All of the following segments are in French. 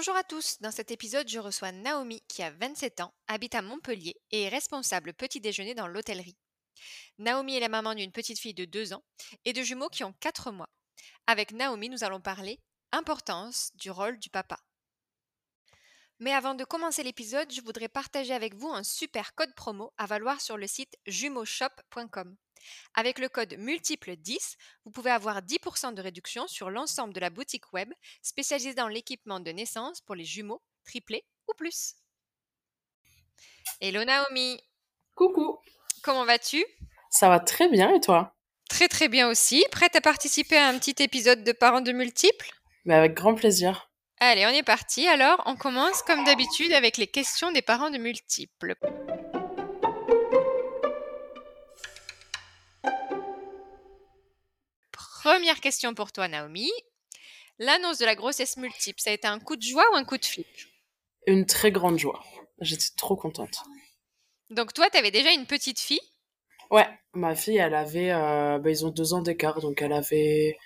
Bonjour à tous, dans cet épisode je reçois Naomi qui a 27 ans, habite à Montpellier et est responsable petit déjeuner dans l'hôtellerie. Naomi est la maman d'une petite fille de 2 ans et de jumeaux qui ont 4 mois. Avec Naomi nous allons parler importance du rôle du papa. Mais avant de commencer l'épisode, je voudrais partager avec vous un super code promo à valoir sur le site jumeauxshop.com. Avec le code multiple 10, vous pouvez avoir 10% de réduction sur l'ensemble de la boutique web spécialisée dans l'équipement de naissance pour les jumeaux, triplés ou plus. Hello Naomi Coucou Comment vas-tu? Ça va très bien et toi? Très très bien aussi. Prête à participer à un petit épisode de Parents de multiples? Mais avec grand plaisir. Allez, on est parti. Alors, on commence comme d'habitude avec les questions des parents de multiples. Première question pour toi, Naomi. L'annonce de la grossesse multiple, ça a été un coup de joie ou un coup de flip? Une très grande joie. J'étais trop contente. Donc toi, tu avais déjà une petite fille? Ouais, ma fille, elle avait... euh, bah, ils ont deux ans d'écart, donc elle avait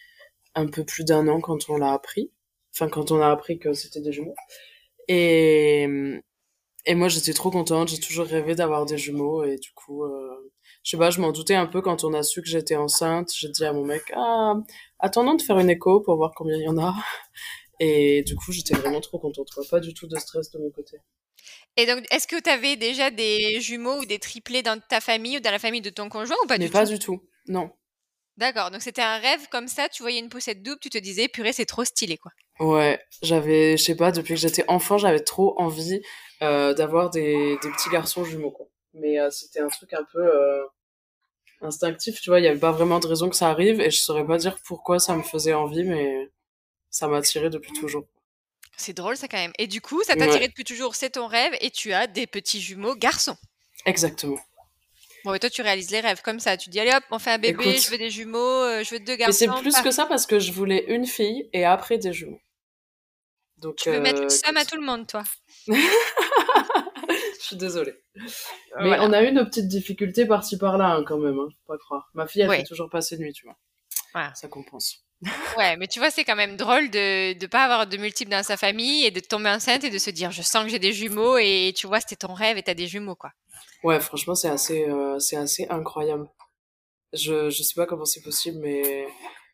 un peu plus d'un an quand on l'a appris. Enfin, quand on a appris que c'était des jumeaux. Et, et moi, j'étais trop contente. J'ai toujours rêvé d'avoir des jumeaux. Et du coup, euh, je sais pas, je m'en doutais un peu quand on a su que j'étais enceinte. J'ai dit à mon mec, ah, attendons de faire une écho pour voir combien il y en a. Et du coup, j'étais vraiment trop contente. Pas du tout de stress de mon côté. Et donc, est-ce que tu avais déjà des jumeaux ou des triplés dans ta famille ou dans la famille de ton conjoint ou pas Mais du pas tout? du tout. Non. D'accord, donc c'était un rêve comme ça, tu voyais une poussette double, tu te disais, purée, c'est trop stylé, quoi. Ouais, j'avais, je sais pas, depuis que j'étais enfant, j'avais trop envie euh, d'avoir des, des petits garçons jumeaux, quoi. Mais euh, c'était un truc un peu euh, instinctif, tu vois, il y avait pas vraiment de raison que ça arrive, et je saurais pas dire pourquoi ça me faisait envie, mais ça m'a attiré depuis toujours. C'est drôle, ça, quand même. Et du coup, ça t'a Ouais. tiré depuis toujours, c'est ton rêve, et tu as des petits jumeaux garçons. Exactement. Bon, et toi, tu réalises les rêves comme ça. Tu dis, allez hop, on fait un bébé, Écoute. je veux des jumeaux, euh, je veux deux Mais garçons. c'est plus que ça parce que je voulais une fille et après des jumeaux. Donc, Tu veux mettre une euh, somme à tout le monde, toi. Je suis désolée. Mais Voilà. on a eu nos petites difficultés par-ci par-là, hein, quand même, hein, faut pas croire. Ma fille, elle Ouais. fait toujours passer nuit, tu vois. Voilà. Ça compense. Ouais, mais tu vois, c'est quand même drôle de ne pas avoir de multiples dans sa famille et de tomber enceinte et de se dire, je sens que j'ai des jumeaux, et tu vois, c'était ton rêve et t'as des jumeaux, quoi. Ouais, franchement, c'est assez, euh, c'est assez incroyable. Je, je sais pas comment c'est possible, mais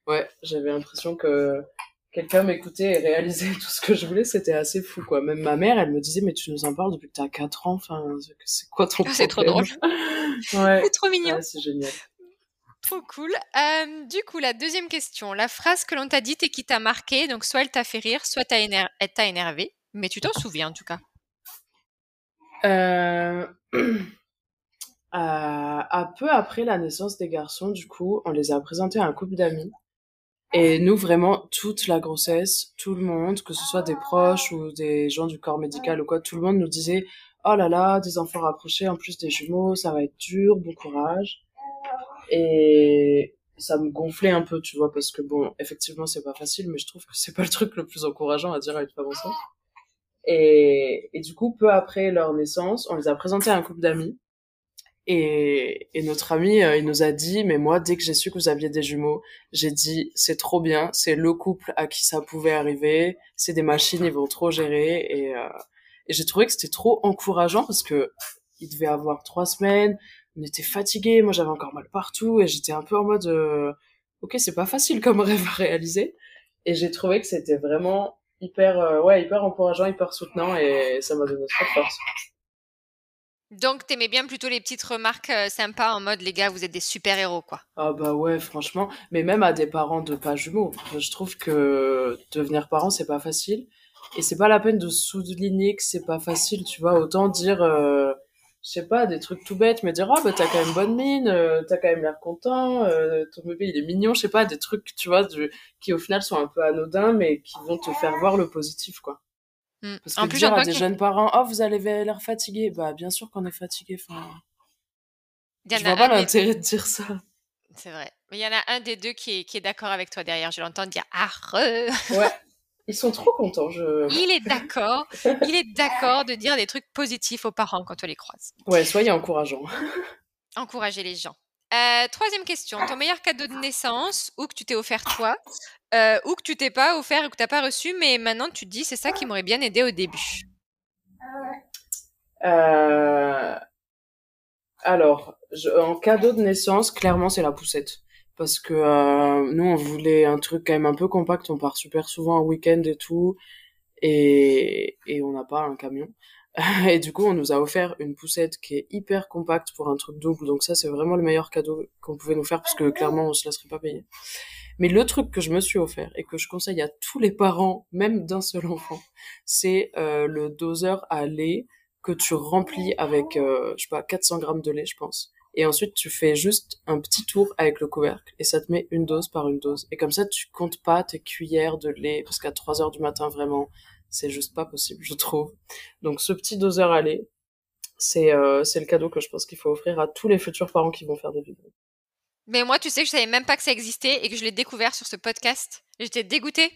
ouais, j'avais l'impression que quelqu'un m'écoutait et réalisait tout ce que je voulais. C'était assez fou, quoi. Même ma mère, elle me disait, mais tu nous en parles depuis que t'as 4 ans. Enfin, c'est quoi ton Ah, c'est trop Ouais. C'est trop mignon. Ouais, c'est génial. Trop cool. Euh, du coup, la deuxième question. La phrase que l'on t'a dite et qui t'a marqué, donc soit elle t'a fait rire, soit t'a éner- elle t'a énervé, mais tu t'en souviens en tout cas. Euh... euh, un peu après la naissance des garçons, du coup, on les a présentés à un couple d'amis. Et nous, vraiment, toute la grossesse, tout le monde, que ce soit des proches ou des gens du corps médical ou quoi, tout le monde nous disait Oh là là, des enfants rapprochés, en plus des jumeaux, ça va être dur, bon courage. Et ça me gonflait un peu, tu vois, parce que bon, effectivement, c'est pas facile, mais je trouve que c'est pas le truc le plus encourageant à dire à une femme enceinte. Et, et du coup, peu après leur naissance, on les a présentés à un couple d'amis. Et, notre ami, euh, il nous a dit, mais moi, dès que j'ai su que vous aviez des jumeaux, j'ai dit, c'est trop bien, c'est le couple à qui ça pouvait arriver, c'est des machines, ils vont trop gérer. Et, euh, j'ai trouvé que c'était trop encourageant parce que il devait avoir trois semaines, on était fatigués, moi j'avais encore mal partout et j'étais un peu en mode, euh, ok, c'est pas facile comme rêve à réaliser. Et j'ai trouvé que c'était vraiment hyper, euh, ouais, hyper encourageant, hyper soutenant et ça m'a donné trop de force. Donc, t'aimais bien plutôt les petites remarques euh, sympas en mode les gars, vous êtes des super-héros, quoi. Ah bah ouais, franchement, mais même à des parents de pas jumeaux, je trouve que devenir parent c'est pas facile. Et c'est pas la peine de souligner que c'est pas facile, tu vois, autant dire euh, je sais pas, des trucs tout bêtes, mais dire, ah, bah, t'as quand même bonne mine, euh, t'as quand même l'air content, euh, ton bébé, il est mignon, je sais pas, des trucs, tu vois, du, qui au final sont un peu anodins, mais qui vont te faire voir le positif, quoi. Mm. Parce que En plus, dire à j'entends des que- jeunes parents, oh, vous avez l'air fatigué, bah, bien sûr qu'on est fatigué, enfin, je a vois pas l'intérêt de dire ça. C'est vrai. Mais il y en a un des deux qui est, qui est d'accord avec toi derrière. Je l'entends dire ah re. Ouais. Ils sont trop contents, je... Il est d'accord. Il est d'accord de dire des trucs positifs aux parents quand on les croise. Ouais, soyez encourageants. Encourager les gens. Euh, troisième question. Ton meilleur cadeau de naissance ou que tu t'es offert toi euh, ou que tu t'es pas offert ou que tu n'as pas reçu, mais maintenant tu te dis c'est ça qui m'aurait bien aidé au début. Euh... Alors, en cadeau de naissance, clairement, c'est la poussette. Parce que nous, on voulait un truc quand même un peu compact. On part super souvent en week-end et tout. Et on n'a pas un camion. Et du coup, on nous a offert une poussette qui est hyper compacte pour un truc double. Donc ça, c'est vraiment le meilleur cadeau qu'on pouvait nous faire parce que clairement, on se laisserait pas payer. Mais le truc que je me suis offert et que je conseille à tous les parents, même d'un seul enfant, c'est euh, le doseur à lait que tu remplis avec, euh, je sais pas, 400 grammes de lait, je pense. Et ensuite, tu fais juste un petit tour avec le couvercle et ça te met une dose par une dose. Et comme ça, tu comptes pas tes cuillères de lait parce qu'à 3 heures du matin, vraiment, c'est juste pas possible, je trouve. Donc, ce petit doseur à lait, c'est euh, le cadeau que je pense qu'il faut offrir à tous les futurs parents qui vont faire des biberons. Mais moi, tu sais que je savais même pas que ça existait et que je l'ai découvert sur ce podcast. J'étais dégoûtée.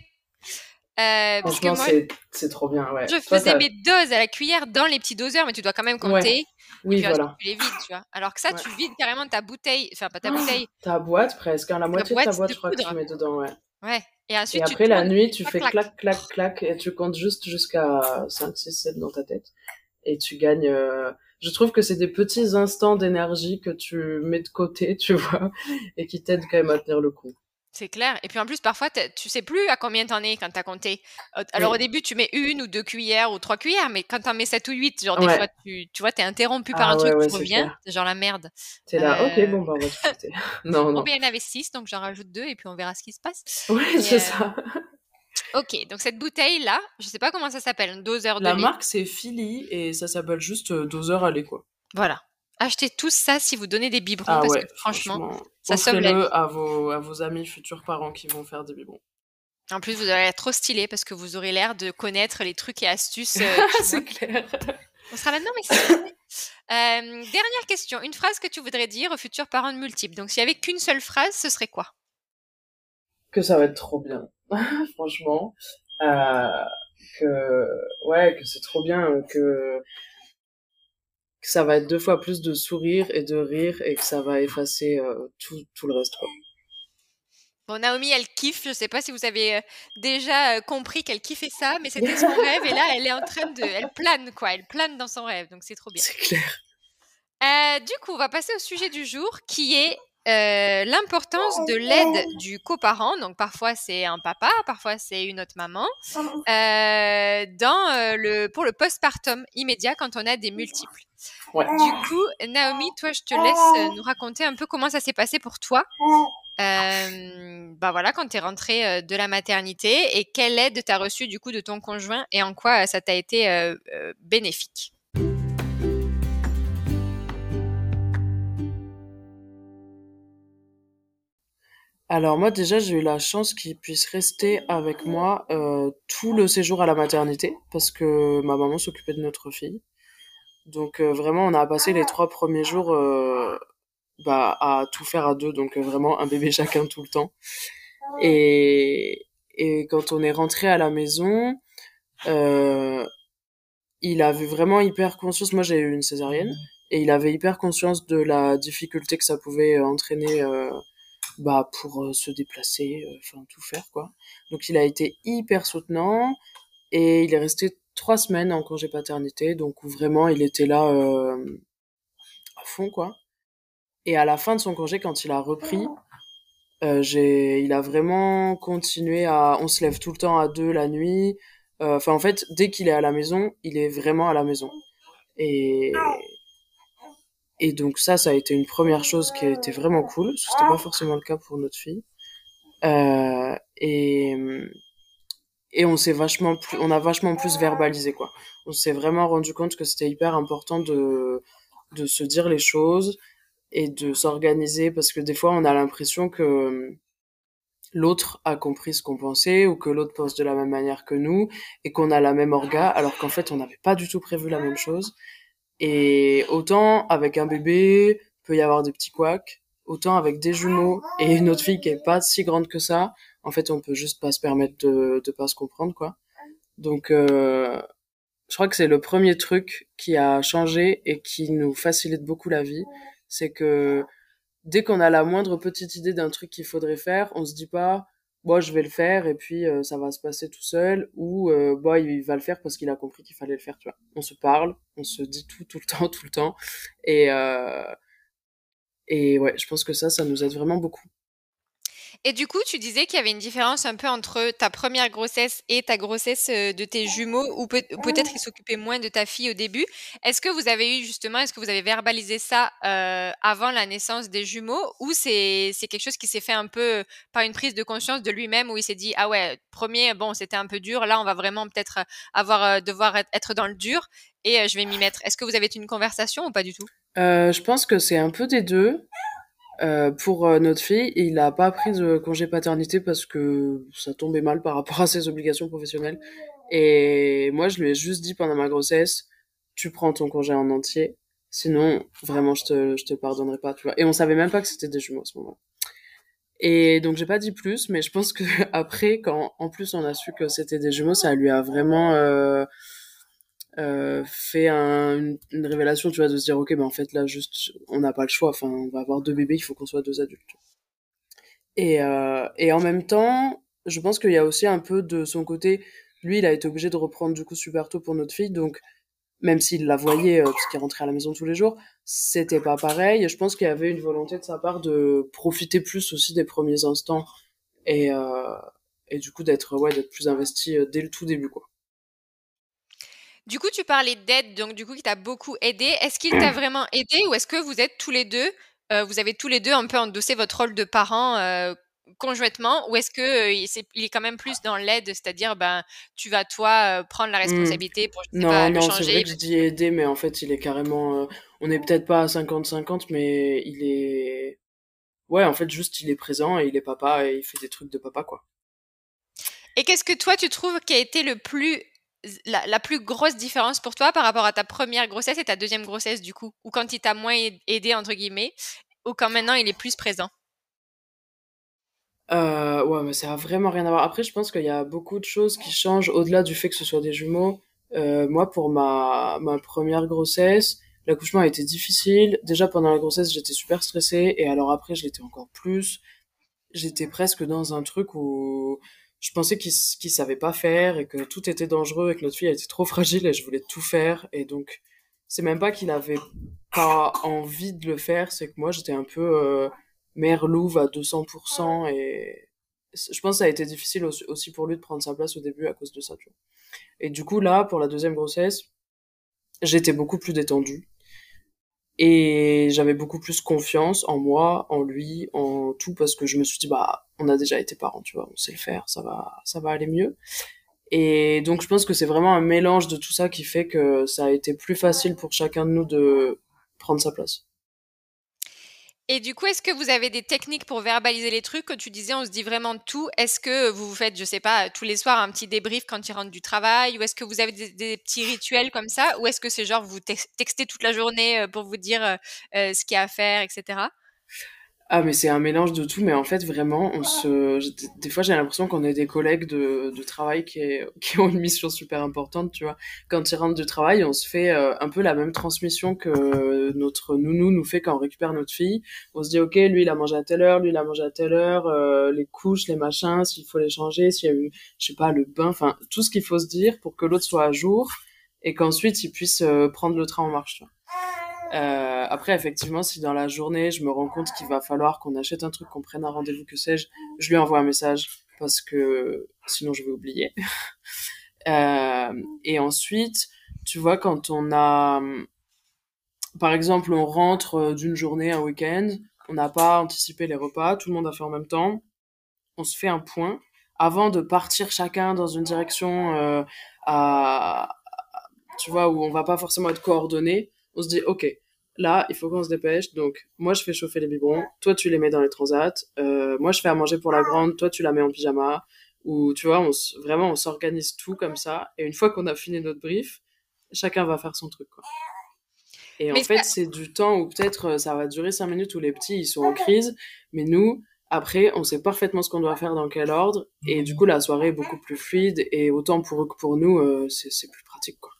Euh, parce que moi, c'est trop bien, ouais. je faisais mes doses à la cuillère dans les petits doseurs, mais tu dois quand même compter. Oui, et puis ensuite, voilà. tu les vides, tu vois. Alors que ça, Ouais. tu vides carrément ta bouteille, enfin pas ta Oh, bouteille, Ta boîte presque, hein, la moitié de ta boîte je crois que tu mets dedans, ouais. ouais. Et ensuite, Et tu après, la nuit, tu fais clac. clac, clac, clac, et tu comptes juste jusqu'à 5, 6, 7 dans ta tête. Et tu gagnes... euh, Je trouve que c'est des petits instants d'énergie que tu mets de côté, tu vois, et qui t'aident quand même à tenir le coup. C'est clair. Et puis en plus, parfois, tu sais plus à combien t'en es quand t'as compté. Euh, Alors Oui. au début, tu mets une ou deux cuillères ou trois cuillères, mais quand t'en mets sept ou huit, genre des fois, tu, tu vois, t'es interrompu par Ah un ouais, truc, ouais, tu reviens, c'est genre la merde. T'es là, Euh, ok, bon, bah, on va quitter. non, Bon, non. ben, il y en avait six, donc j'en rajoute deux et puis on verra ce qui se passe. Oui, c'est euh, ça. Ok, donc cette bouteille-là, je sais pas comment ça s'appelle, un doseur de La lait. marque, c'est Philly, et ça s'appelle juste euh, doseur à lait, quoi. Voilà. Achetez tous ça si vous donnez des biberons, Ah parce ouais, que franchement, franchement, ça sauve la vie. à vos, à vos amis futurs parents qui vont faire des biberons. En plus, vous allez être trop stylé parce que vous aurez l'air de connaître les trucs et astuces. euh, c'est clair. On sera là-dedans, mais. Euh, Dernière question. Une phrase que tu voudrais dire aux futurs parents de multiples. Donc, s'il y avait qu'une seule phrase, ce serait quoi? Que ça va être trop bien. Franchement. Euh, que, ouais, que c'est trop bien, que, que ça va être deux fois plus de sourire et de rire et que ça va effacer euh, tout, tout le reste, quoi. Bon, Naomi, elle kiffe. Je sais pas si vous avez euh, déjà euh, compris qu'elle kiffait ça, mais c'était son rêve. Et là, elle est en train de. Elle plane, quoi. Elle plane dans son rêve. Donc, c'est trop bien. C'est clair. Euh, du coup, on va passer au sujet du jour qui est euh, l'importance de l'aide du coparent. Donc, parfois, c'est un papa, parfois, c'est une autre maman. euh, dans, euh, le, pour le postpartum immédiat quand on a des multiples. Ouais. Du coup, Naomi, toi, je te laisse euh, nous raconter un peu comment ça s'est passé pour toi. Euh, bah voilà, quand tu es rentrée euh, de la maternité et quelle aide tu as reçue du coup de ton conjoint et en quoi euh, ça t'a été euh, euh, bénéfique? Alors moi déjà j'ai eu la chance qu'il puisse rester avec moi euh, tout le séjour à la maternité parce que ma maman s'occupait de notre fille. Donc euh, vraiment on a passé les trois premiers jours euh, bah, à tout faire à deux, donc euh, vraiment un bébé chacun tout le temps. Et, et quand on est rentré à la maison, euh, il avait vraiment hyper conscience, moi j'ai eu une césarienne, et il avait hyper conscience de la difficulté que ça pouvait entraîner euh, bah, pour euh, se déplacer, euh, enfin tout faire quoi. Donc il a été hyper soutenant, et il est resté trois semaines en congé paternité, donc vraiment il était là euh, à fond quoi. Et à la fin de son congé, quand il a repris, euh, j'ai, il a vraiment continué à, on se lève tout le temps à deux la nuit. Euh, Enfin, en fait, dès qu'il est à la maison, il est vraiment à la maison. Et, et donc ça, ça a été une première chose qui a été vraiment cool, c'était pas forcément le cas pour notre fille. Euh, et, et on s'est vachement plus, on a vachement plus verbalisé, quoi. On s'est vraiment rendu compte que c'était hyper important de, de se dire les choses et de s'organiser parce que des fois on a l'impression que l'autre a compris ce qu'on pensait ou que l'autre pense de la même manière que nous et qu'on a la même orga alors qu'en fait on n'avait pas du tout prévu la même chose et autant avec un bébé peut y avoir des petits couacs autant avec des jumeaux et une autre fille qui est pas si grande que ça en fait on peut juste pas se permettre de de pas se comprendre quoi. Donc euh, je crois que c'est le premier truc qui a changé et qui nous facilite beaucoup la vie c'est que dès qu'on a la moindre petite idée d'un truc qu'il faudrait faire, on se dit pas moi je vais le faire et puis euh, ça va se passer tout seul ou euh, bah il va le faire parce qu'il a compris qu'il fallait le faire tu vois. On se parle on se dit tout tout le temps tout le temps et euh, et ouais je pense que ça ça nous aide vraiment beaucoup et du coup, tu disais qu'il y avait une différence un peu entre ta première grossesse et ta grossesse euh, de tes jumeaux, ou peut- être qu'ils s'occupaient moins de ta fille au début. Est-ce que vous avez eu justement, est-ce que vous avez verbalisé ça euh, avant la naissance des jumeaux, ou c'est c'est quelque chose qui s'est fait un peu par une prise de conscience de lui-même, où il s'est dit ah ouais, premier bon c'était un peu dur, là on va vraiment peut-être avoir euh, devoir être dans le dur et je vais m'y mettre. Est-ce que vous avez eu une conversation ou pas du tout? Je pense que c'est un peu des deux. Euh, pour euh, notre fille, il a pas pris de congé paternité parce que ça tombait mal par rapport à ses obligations professionnelles. Et moi, je lui ai juste dit pendant ma grossesse, tu prends ton congé en entier. Sinon, vraiment, je te, je te pardonnerai pas, tu vois. Et on savait même pas que c'était des jumeaux à ce moment. Et donc, j'ai pas dit plus, mais je pense que après, quand en plus on a su que c'était des jumeaux, ça lui a vraiment euh, euh, fait un, une, révélation, tu vois, de se dire, ok, mais en fait, là, juste, on n'a pas le choix. Enfin, on va avoir deux bébés, il faut qu'on soit deux adultes. Et, euh, et en même temps, je pense qu'il y a aussi un peu de son côté, lui, il a été obligé de reprendre du coup super tôt pour notre fille, donc même s'il la voyait, euh, parce qu'il rentrait à la maison tous les jours, c'était pas pareil. Je pense qu'il y avait une volonté de sa part de profiter plus aussi des premiers instants et, euh, et du coup d'être ouais, d'être plus investi euh, dès le tout début, quoi. Du coup, tu parlais d'aide, donc du coup, qui t'a beaucoup aidé. Est-ce qu'il t'a vraiment aidé ou est-ce que vous êtes tous les deux, euh, vous avez tous les deux un peu endossé votre rôle de parent euh, conjointement ou est-ce que euh, il, est, quand même plus dans l'aide, c'est-à-dire ben tu vas toi prendre la mmh. responsabilité pour je sais non, pas, non, c'est vrai que je dis aider, mais en fait il est carrément, on est peut-être pas à 50-50, mais il est, ouais, en fait juste il est présent et il est papa et il fait des trucs de papa quoi. Et qu'est-ce que toi tu trouves qui a été le plus la, plus grosse différence pour toi par rapport à ta première grossesse et ta deuxième grossesse, du coup Ou quand il t'a moins aidé, entre guillemets, ou quand maintenant il est plus présent? Euh, Ouais, mais ça a vraiment rien à voir. Après, je pense qu'il y a beaucoup de choses qui changent au-delà du fait que ce soit des jumeaux. Euh, moi, pour ma, ma première grossesse, l'accouchement a été difficile. Déjà, pendant la grossesse, j'étais super stressée, et alors après, je l'étais encore plus. J'étais presque dans un truc où je pensais qu'il qu savait pas faire et que tout était dangereux et que notre fille était trop fragile et je voulais tout faire et donc c'est même pas qu'il avait pas envie de le faire c'est que moi j'étais un peu euh, mère louve à 200% et je pense que ça a été difficile aussi pour lui de prendre sa place au début à cause de ça tu vois. et du coup là pour la deuxième grossesse j'étais beaucoup plus détendue et j'avais beaucoup plus confiance en moi, en lui, en tout, parce que je me suis dit, bah, on a déjà été parents, tu vois, on sait le faire, ça va, ça va aller mieux. Et donc, je pense que c'est vraiment un mélange de tout ça qui fait que ça a été plus facile pour chacun de nous de prendre sa place. Et du coup, est-ce que vous avez des techniques pour verbaliser les trucs que tu disais, on se dit vraiment tout Est-ce que vous vous faites, je sais pas, tous les soirs un petit débrief quand il rentre du travail Ou est-ce que vous avez des, petits rituels comme ça Ou est-ce que c'est genre vous textez toute la journée euh, pour vous dire euh, euh, ce qu'il y a à faire, etc. Ah, mais c'est un mélange de tout, mais en fait, vraiment, on se... des fois, j'ai l'impression qu'on est des collègues de, de travail qui, est... qui ont une mission super importante, tu vois. Quand ils rentrent du travail, on se fait euh, un peu la même transmission que notre nounou nous fait quand on récupère notre fille. On se dit, OK, lui, il a mangé à telle heure, lui, il a mangé à telle heure, euh, les couches, les machins, s'il faut les changer, s'il y a eu, je sais pas, le bain, enfin, tout ce qu'il faut se dire pour que l'autre soit à jour et qu'ensuite, il puisse euh, prendre le train en marche, tu vois. Euh, après, effectivement, si dans la journée, je me rends compte qu'il va falloir qu'on achète un truc, qu'on prenne un rendez-vous, que sais-je, je lui envoie un message parce que sinon je vais oublier. euh, et ensuite, tu vois, quand on a, par exemple, on rentre d'une journée, un week-end, on n'a pas anticipé les repas, tout le monde a fait en même temps, on se fait un point avant de partir chacun dans une direction euh, à, tu vois, où on va pas forcément être coordonné. On se dit, ok, là, il faut qu'on se dépêche. Donc, moi, je fais chauffer les biberons. Toi, tu les mets dans les transats. Euh, moi, je fais à manger pour la grande. Toi, tu la mets en pyjama. Ou, tu vois, on vraiment, on s'organise tout comme ça. Et une fois qu'on a fini notre brief, chacun va faire son truc, quoi. Et en fait, c'est du temps où peut-être euh, ça va durer cinq minutes où les petits, ils sont en crise. Mais nous, après, on sait parfaitement ce qu'on doit faire dans quel ordre. Et du coup, la soirée est beaucoup plus fluide. Et autant pour eux que pour nous, euh, c'est plus pratique, quoi.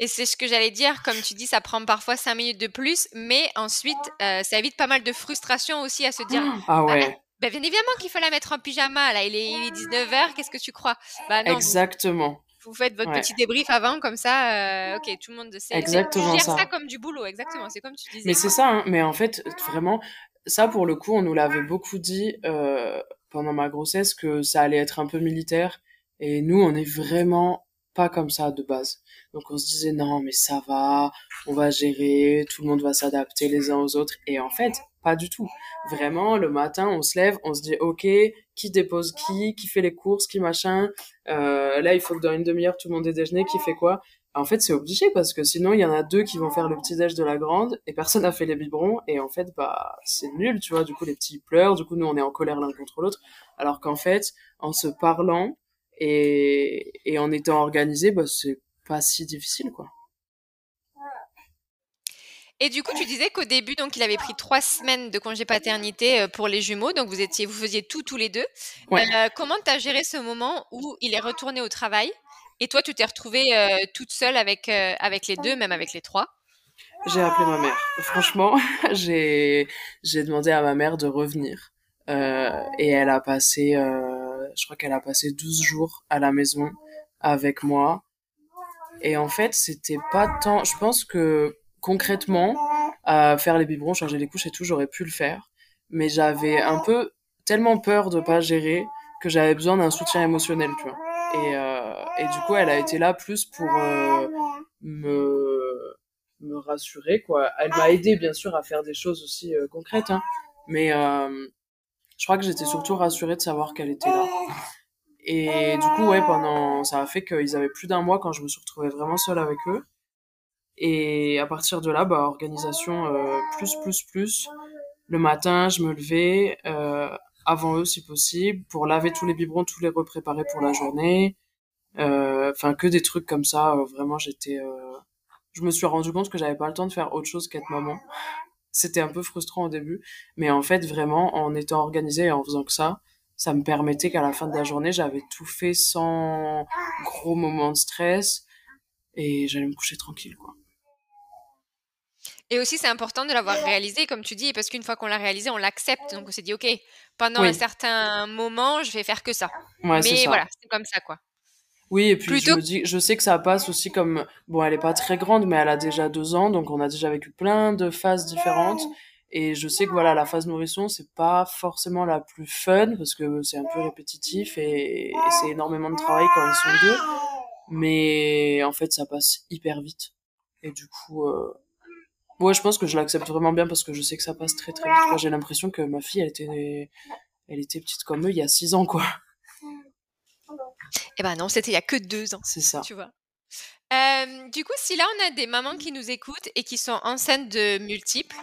Et c'est ce que j'allais dire, comme tu dis, ça prend parfois 5 minutes de plus, mais ensuite, euh, ça évite pas mal de frustration aussi à se dire Ah ouais. Bah, bien évidemment qu'il faut la mettre en pyjama, là, il est, il est 19h, qu'est-ce que tu crois? Bah, non, Exactement. Vous, vous faites votre petit débrief avant, comme ça, euh, ok, tout le monde sait. Exactement tu gères ça. comme du boulot, exactement, c'est comme tu disais. Mais c'est ça, hein, mais en fait, vraiment, ça pour le coup, on nous l'avait beaucoup dit euh, pendant ma grossesse que ça allait être un peu militaire, et nous, on est vraiment pas comme ça de base. Donc on se disait non mais ça va, on va gérer, tout le monde va s'adapter les uns aux autres. Et en fait, pas du tout. Vraiment, le matin, on se lève, on se dit ok, qui dépose qui, qui fait les courses, qui machin. Euh, là, il faut que dans une demi-heure, tout le monde ait déjeuné, qui fait quoi? En fait, c'est obligé parce que sinon, il y en a deux qui vont faire le petit déj de la grande et personne n'a fait les biberons. Et en fait, bah, c'est nul, tu vois. Du coup, les petits pleurent. Du coup, nous, on est en colère l'un contre l'autre. Alors qu'en fait, en se parlant et, et en étant organisé, bah, c'est pas si difficile, quoi. Et du coup, tu disais qu'au début, donc, il avait pris trois semaines de congé paternité euh, pour les jumeaux, donc vous étiez, vous faisiez tout tous les deux. Euh, comment tu as géré ce moment où il est retourné au travail? Et toi, tu t'es retrouvée euh, toute seule avec avec les deux, même avec les trois? J'ai appelé ma mère. Franchement, j'ai j'ai demandé à ma mère de revenir et elle a passé, je crois qu'elle a passé 12 jours à la maison avec moi et en fait, c'était pas tant. Je pense que concrètement, faire les biberons, changer les couches et tout, j'aurais pu le faire. Mais j'avais un peu tellement peur de pas gérer que j'avais besoin d'un soutien émotionnel, tu vois. Et, euh, du coup, elle a été là plus pour euh, me me rassurer, quoi. Elle m'a aidé, bien sûr, à faire des choses aussi euh, concrètes, hein. Mais euh, je crois que j'étais surtout rassurée de savoir qu'elle était là. Et du coup, ouais, pendant, ça a fait qu'ils avaient plus d'un mois quand je me suis retrouvée vraiment seule avec eux. Et à partir de là, bah, organisation euh, plus, plus, plus. Le matin, je me levais euh, avant eux si possible pour laver tous les biberons, tous les repréparer pour la journée. Euh, enfin, que des trucs comme ça. Vraiment, j'étais. Je me suis rendu compte que j'avais pas le temps de faire autre chose qu'être maman. C'était un peu frustrant au début, mais en fait, vraiment, en étant organisée et en faisant que ça, ça me permettait qu'à la fin de la journée, j'avais tout fait sans gros moments de stress et j'allais me coucher tranquille, quoi. Et aussi, c'est important de l'avoir réalisé, comme tu dis, parce qu'une fois qu'on l'a réalisé, on l'accepte. Donc, on s'est dit, OK, pendant un certain moment, je vais faire que ça. Ouais, Mais voilà, c'est comme ça, quoi. Oui, et puis je me dis, je sais que ça passe aussi comme, bon, elle est pas très grande, mais elle a déjà deux ans, donc on a déjà vécu plein de phases différentes. Et je sais que voilà, la phase nourrisson, c'est pas forcément la plus fun parce que c'est un peu répétitif et, c'est énormément de travail quand ils sont deux. Mais en fait, ça passe hyper vite. Et du coup, euh... ouais, je pense que je l'accepte vraiment bien parce que je sais que ça passe très très vite. J'ai l'impression que ma fille, elle était, elle était petite comme eux il y a six ans, quoi. Eh ben non, c'était il y a que deux ans. C'est ça. Tu vois. Euh, du coup, si là on a des mamans qui nous écoutent et qui sont enceintes de multiples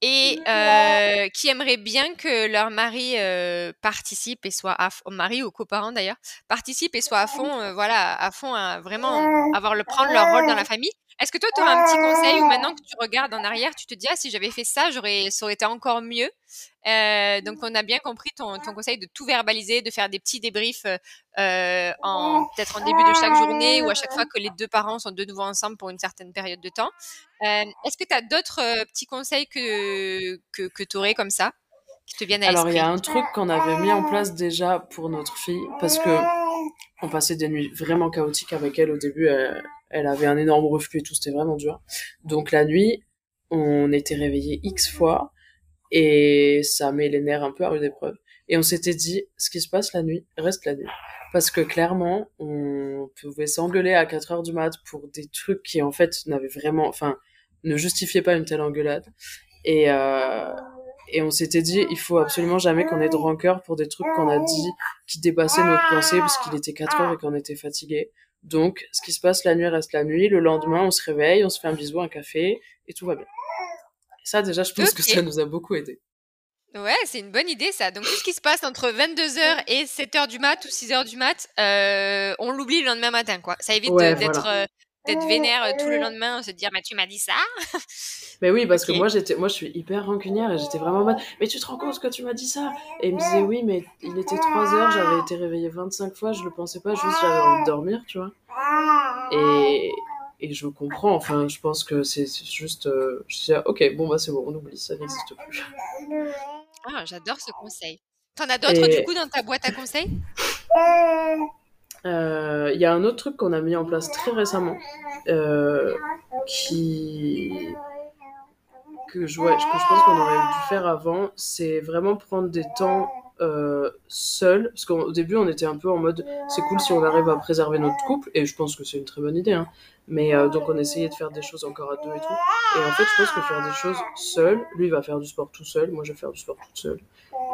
et euh, qui aimeraient bien que leur mari euh, participe et soit à fond, mari ou coparent d'ailleurs, participe et soit à fond, voilà, à fond, à vraiment avoir le prendre leur rôle dans la famille. Est-ce que toi, tu aurais un petit conseil ou maintenant que tu regardes en arrière, tu te dis, ah, si j'avais fait ça, j'aurais, ça aurait été encore mieux? Euh, donc, on a bien compris ton, ton, conseil de tout verbaliser, de faire des petits débriefs euh, en, peut-être en début de chaque journée ou à chaque fois que les deux parents sont de nouveau ensemble pour une certaine période de temps. Euh, est-ce que tu as d'autres euh, petits conseils que, que, que tu aurais comme ça qui te viennent à Alors, il y a un truc qu'on avait mis en place déjà pour notre fille parce que on passait des nuits vraiment chaotiques avec elle au début. Elle, elle avait un énorme reflux et tout, c'était vraiment dur. Donc la nuit, on était réveillés X fois et ça met les nerfs un peu à rude épreuve. Et on s'était dit, ce qui se passe la nuit, reste la nuit. Parce que clairement, on pouvait s'engueuler à 4 heures du mat pour des trucs qui en fait n'avaient vraiment, enfin, ne justifiaient pas une telle engueulade. Et, euh, et on s'était dit, il faut absolument jamais qu'on ait de rancœur pour des trucs qu'on a dit qui dépassaient notre pensée parce qu'il était 4 heures et qu'on était fatigué. Donc, ce qui se passe la nuit reste la nuit. Le lendemain, on se réveille, on se fait un bisou, un café, et tout va bien. Ça, déjà, je pense que ça nous a beaucoup aidé. Ouais, c'est une bonne idée ça. Donc tout ce qui se passe entre 22h et 7h du mat ou 6h du mat, euh, on l'oublie le lendemain matin quoi. Ça évite d'être euh, d'être vénère euh, tout le lendemain, se dire mais tu m'as dit ça? mais oui, parce que moi j'étais moi je suis hyper rancunière et j'étais vraiment mal. Mais tu te rends compte que tu m'as dit ça? Et il me disait oui, mais il était 3h, j'avais été réveillée 25 fois, je le pensais pas, juste j'avais envie de dormir, tu vois. Et et je comprends. Enfin, je pense que c'est juste. je dis, ok, bon, bah c'est bon, on oublie, ça n'existe plus. Ah, j'adore ce conseil. T'en as d'autres du coup dans ta boîte à conseils? Euh, Il y a un autre truc qu'on a mis en place très récemment euh, que je, pense qu'on aurait dû faire avant, c'est vraiment prendre des temps euh, seul, parce qu'au début on était un peu en mode c'est cool si on arrive à préserver notre couple, et je pense que c'est une très bonne idée, hein. mais euh, donc on essayait de faire des choses encore à deux et tout, et en fait je pense que faire des choses seul, lui va faire du sport tout seul, moi je vais faire du sport toute seule,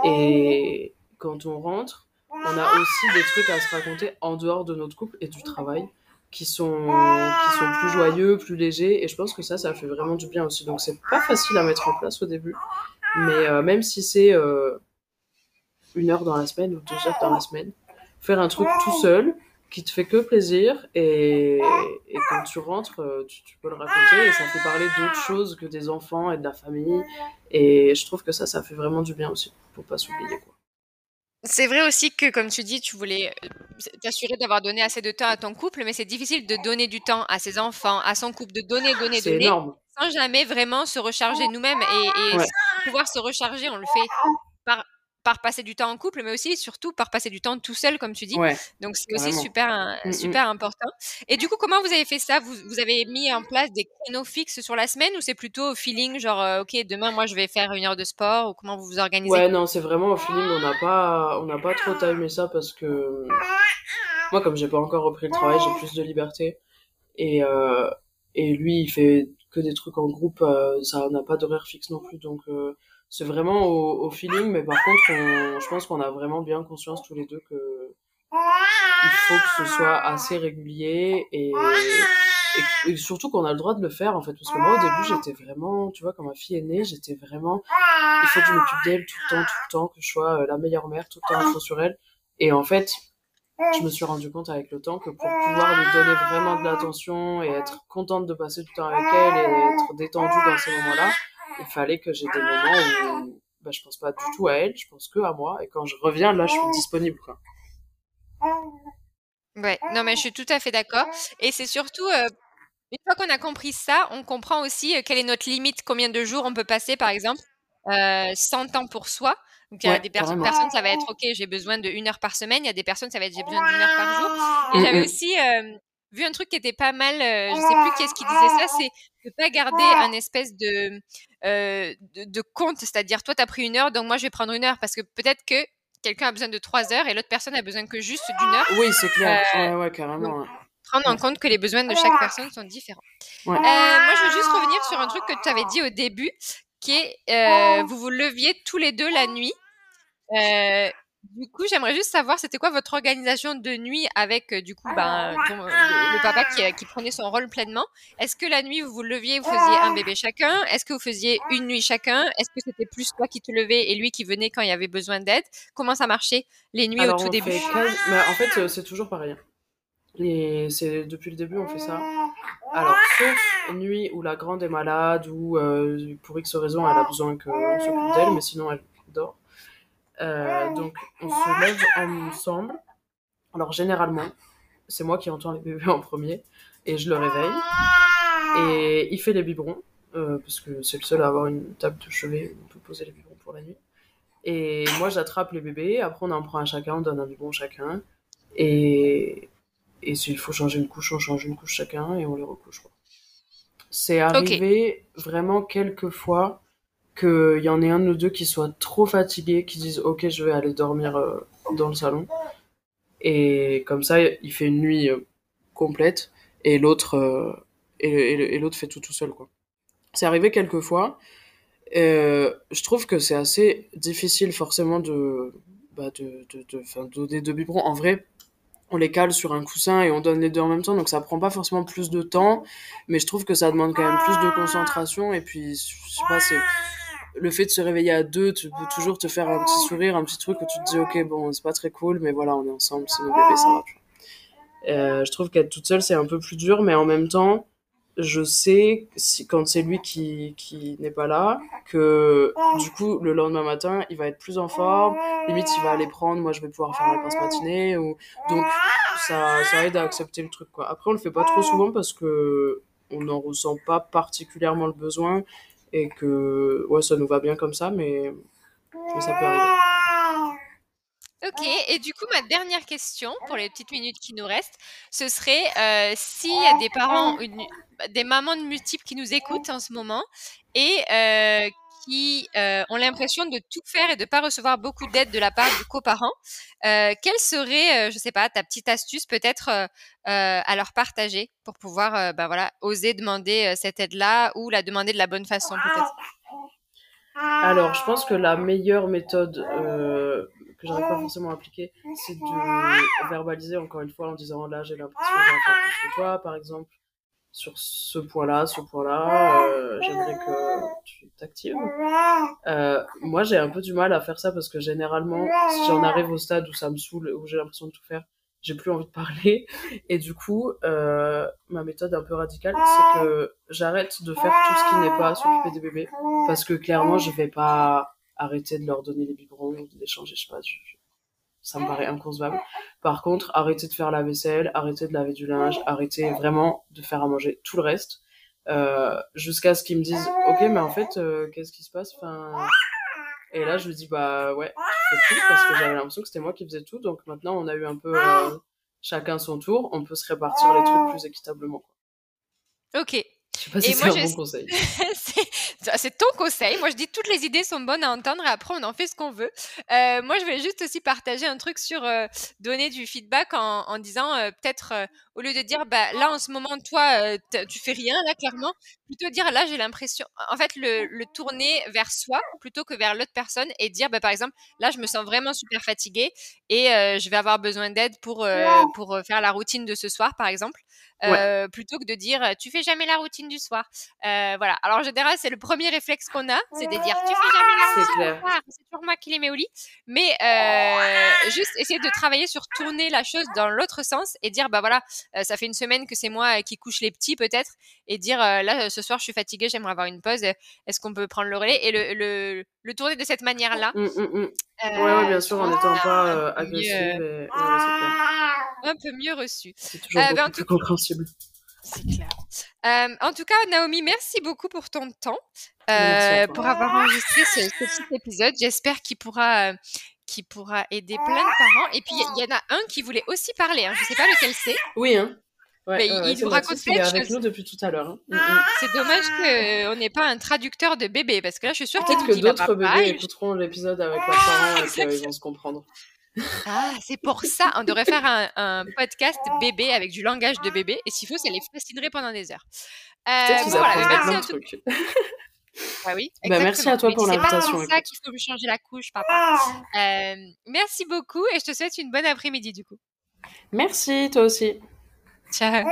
et quand on rentre, on a aussi des trucs à se raconter en dehors de notre couple et du travail, qui sont, qui sont plus joyeux, plus légers, et je pense que ça, ça fait vraiment du bien aussi, donc c'est pas facile à mettre en place au début, mais euh, même si c'est une heure dans la semaine ou deux heures dans la semaine. Faire un truc tout seul qui te fait que plaisir et, et quand tu rentres, euh, tu, peux le raconter et ça fait parler d'autres choses que des enfants et de la famille. Et je trouve que ça, ça fait vraiment du bien aussi pour pas s'oublier. quoi. C'est vrai aussi que, comme tu dis, tu voulais euh, t'assurer d'avoir donné assez de temps à ton couple, mais c'est difficile de donner du temps à ses enfants, à son couple, de donner, donner, donner, énorme. sans jamais vraiment se recharger nous-mêmes. Et, et pouvoir se recharger, on le fait par par passer du temps en couple, mais aussi surtout par passer du temps tout seul, comme tu dis. Donc c'est aussi super, mmh, mmh. super important. Et du coup, comment vous avez fait ça? Vous, vous, avez mis en place des créneaux fixes sur la semaine ou c'est plutôt au feeling, genre, euh, ok, demain, moi, je vais faire une heure de sport ou comment vous vous organisez? Ouais, non, c'est vraiment au feeling. On n'a pas, on n'a pas trop timé ça parce que moi, comme j'ai pas encore repris le travail, j'ai plus de liberté. Et, euh, et lui, il fait que des trucs en groupe, euh, ça n'a pas d'horaire fixe non plus, donc c'est vraiment au, feeling, mais par contre, je pense qu'on a vraiment bien conscience tous les deux que il faut que ce soit assez régulier et, et, surtout qu'on a le droit de le faire en fait. Parce que moi au début j'étais vraiment, tu vois, quand ma fille est née, j'étais vraiment, il faut que je m'occupe d'elle tout le temps, tout le temps, que je sois euh, la meilleure mère, tout le temps à sur elle. Et en fait, je me suis rendu compte avec le temps que pour pouvoir lui donner vraiment de l'attention et être contente de passer du temps avec elle et être détendue dans ces moments-là, il fallait que j'ai des moments où bah, je pense pas du tout à elle, je pense que à moi. Et quand je reviens, là, je suis disponible. Quoi. Ouais, non, mais je suis tout à fait d'accord. Et c'est surtout, euh, une fois qu'on a compris ça, on comprend aussi euh, quelle est notre limite, combien de jours on peut passer, par exemple, euh, sans temps pour soi. Donc, il y a des personnes, ça va être OK, j'ai besoin de une heure par semaine. Il y a des personnes, ça va être j'ai besoin d'une heure par jour. Et j'avais aussi vu un truc qui était pas mal, je sais plus qui est-ce qui disait ça, c'est de pas garder un espèce de, euh, de, compte, c'est-à-dire toi tu as pris une heure, donc moi je vais prendre une heure parce que peut-être que quelqu'un a besoin de trois heures et l'autre personne a besoin que juste d'une heure. Oui, c'est clair, euh, ouais, carrément. Prendre en compte que les besoins de chaque personne sont différents. Euh, moi, je veux juste revenir sur un truc que tu avais dit au début, qui est vous vous leviez tous les deux la nuit. Du coup, j'aimerais juste savoir, c'était quoi votre organisation de nuit avec, euh, du coup, ben, le, papa qui, euh, qui, prenait son rôle pleinement? Est-ce que la nuit, vous vous leviez, vous faisiez un bébé chacun? Est-ce que vous faisiez une nuit chacun? Est-ce que c'était plus toi qui te levais et lui qui venait quand il y avait besoin d'aide? Comment ça marchait les nuits au tout début? Mais En fait, euh, c'est toujours pareil. Et c'est depuis le début, on fait ça. Alors, sauf nuit où la grande est malade ou pour X raison, elle a besoin qu'on s'occupe d'elle, mais sinon, elle dort. Euh, donc, on se lève ensemble. Alors, généralement, c'est moi qui entends les bébés en premier et je le réveille. Et il fait les biberons, euh, parce que c'est le seul à avoir une table de chevet où on peut poser les biberons pour la nuit. Et moi, j'attrape les bébés. Après, on en prend un chacun, on donne un biberon chacun. Et, et s'il faut changer une couche, on change une couche chacun et on les recouche. C'est arrivé vraiment quelques fois qu'il y en ait un de nous deux qui soit trop fatigué, qui dise ok je vais aller dormir euh, dans le salon. Et comme ça, il fait une nuit euh, complète et l'autre euh, et, l'autre fait tout tout seul quoi. C'est arrivé quelques fois. je trouve que c'est assez difficile forcément de bah de, de, de, donner deux biberons. En vrai, on les cale sur un coussin et on donne les deux en même temps, donc ça prend pas forcément plus de temps, mais je trouve que ça demande quand même plus de concentration, et puis, je sais pas, c'est le fait de se réveiller à deux, tu peux toujours te faire un petit sourire, un petit truc où tu te dis, ok, bon, c'est pas très cool, mais voilà, on est ensemble, c'est nos bébés, ça va. Euh, je trouve qu'être toute seule, c'est un peu plus dur, mais en même temps, je sais, quand c'est lui qui, qui n'est pas là, que du coup, le lendemain matin, il va être plus en forme. Limite, il va aller prendre, moi, je vais pouvoir faire la passe matinée. Ou... Donc, ça, ça aide à accepter le truc, quoi. Après, on le fait pas trop souvent parce que on n'en ressent pas particulièrement le besoin et que, ouais, ça nous va bien comme ça, mais, mais ça peut arriver. Ok, et du coup, ma dernière question pour les petites minutes qui nous restent, ce serait euh, s'il y a des parents, des mamans de multiples qui nous écoutent en ce moment et euh, qui euh, ont l'impression de tout faire et de ne pas recevoir beaucoup d'aide de la part de coparents, euh, quelle serait, je sais pas, ta petite astuce peut-être à leur partager pour pouvoir, bah voilà, oser demander cette aide-là ou la demander de la bonne façon peut-être? Alors, je pense que la meilleure méthode que j'arrive pas forcément à appliquer, c'est de verbaliser encore une fois en disant là j'ai l'impression d'en faire plus que toi, par exemple sur ce point-là, ce point-là, euh, j'aimerais que tu t'actives. Euh, moi, j'ai un peu du mal à faire ça parce que généralement, si j'en arrive au stade où ça me saoule, où j'ai l'impression de tout faire, j'ai plus envie de parler. Et du coup, euh, ma méthode un peu radicale, c'est que j'arrête de faire tout ce qui n'est pas s'occuper des bébés parce que clairement, je vais pas arrêter de leur donner les biberons, de les changer, je sais pas, ça me paraît inconcevable. Par contre, arrêter de faire la vaisselle, arrêter de laver du linge, arrêter vraiment de faire à manger tout le reste, euh, jusqu'à ce qu'ils me disent, ok, mais en fait, euh, qu'est-ce qui se passe? Enfin... Et là, je lui dis, bah ouais, je fais tout parce que j'avais l'impression que c'était moi qui faisais tout. Donc maintenant, on a eu un peu euh, chacun son tour. On peut se répartir les trucs plus équitablement. Quoi. Ok, sais pas si c'est un bon conseil. c'est ton conseil. Moi, je dis toutes les idées sont bonnes à entendre et après, on en fait ce qu'on veut. Euh, moi, je voulais juste aussi partager un truc sur euh, donner du feedback en, en disant euh, peut-être au lieu de dire bah, là, en ce moment, toi, tu fais rien, là, clairement, plutôt dire là, j'ai l'impression. En fait, le, le, tourner vers soi plutôt que vers l'autre personne et dire bah, par exemple, là, je me sens vraiment super fatiguée et je vais avoir besoin d'aide pour, pour faire la routine de ce soir, par exemple. Euh, plutôt que de dire tu fais jamais la routine du soir. Euh, voilà. Alors en général, c'est le premier réflexe qu'on a, c'est de dire tu fais jamais la soir. C'est toujours moi qui les mets au lit. Mais euh, juste essayer de travailler sur tourner la chose dans l'autre sens et dire bah voilà, ça fait une semaine que c'est moi qui couche les petits peut-être et dire là ce soir je suis fatiguée, j'aimerais avoir une pause. Est-ce qu'on peut prendre le relais? Et le, le, le tourner de cette manière-là. Ouais, bien sûr, en n'étant pas agressif. Et... un peu mieux reçu. C'est toujours euh, ben, plus compréhensible. C'est clair. Euh, en tout cas, Naomi, merci beaucoup pour ton temps, euh, pour avoir enregistré ce, petit épisode. J'espère qu'il pourra, qui pourra aider plein de parents. Et puis, il y, en a un qui voulait aussi parler. Hein. Je ne sais pas lequel c'est. Oui, hein. Ouais, il, nous raconte plein de avec nous depuis tout à l'heure. Hein. Mm, mm. C'est dommage qu'on n'ait pas un traducteur de bébé, parce que là, je suis sûre qu'il Peut-être que d'autres bébés écouteront l'épisode avec leurs parents et qu'ils vont se comprendre. Ah, c'est pour ça. On devrait faire un, podcast bébé avec du langage de bébé. Et s'il faut, ça les fascinerait pendant des heures. Euh, bon, voilà, merci à tout... Ah oui, bah, merci à toi pour l'invitation. C'est ça qu'il faut me changer la couche, papa. Euh, merci beaucoup et je te souhaite une bonne après-midi du coup. Merci, toi aussi. Ciao.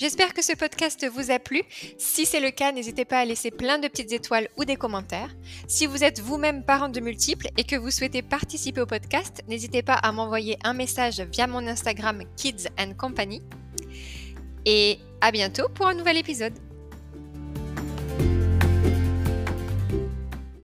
J'espère que ce podcast vous a plu. Si c'est le cas, n'hésitez pas à laisser plein de petites étoiles ou des commentaires. Si vous êtes vous-même parent de multiples et que vous souhaitez participer au podcast, n'hésitez pas à m'envoyer un message via mon Instagram Kids and Company. Et à bientôt pour un nouvel épisode.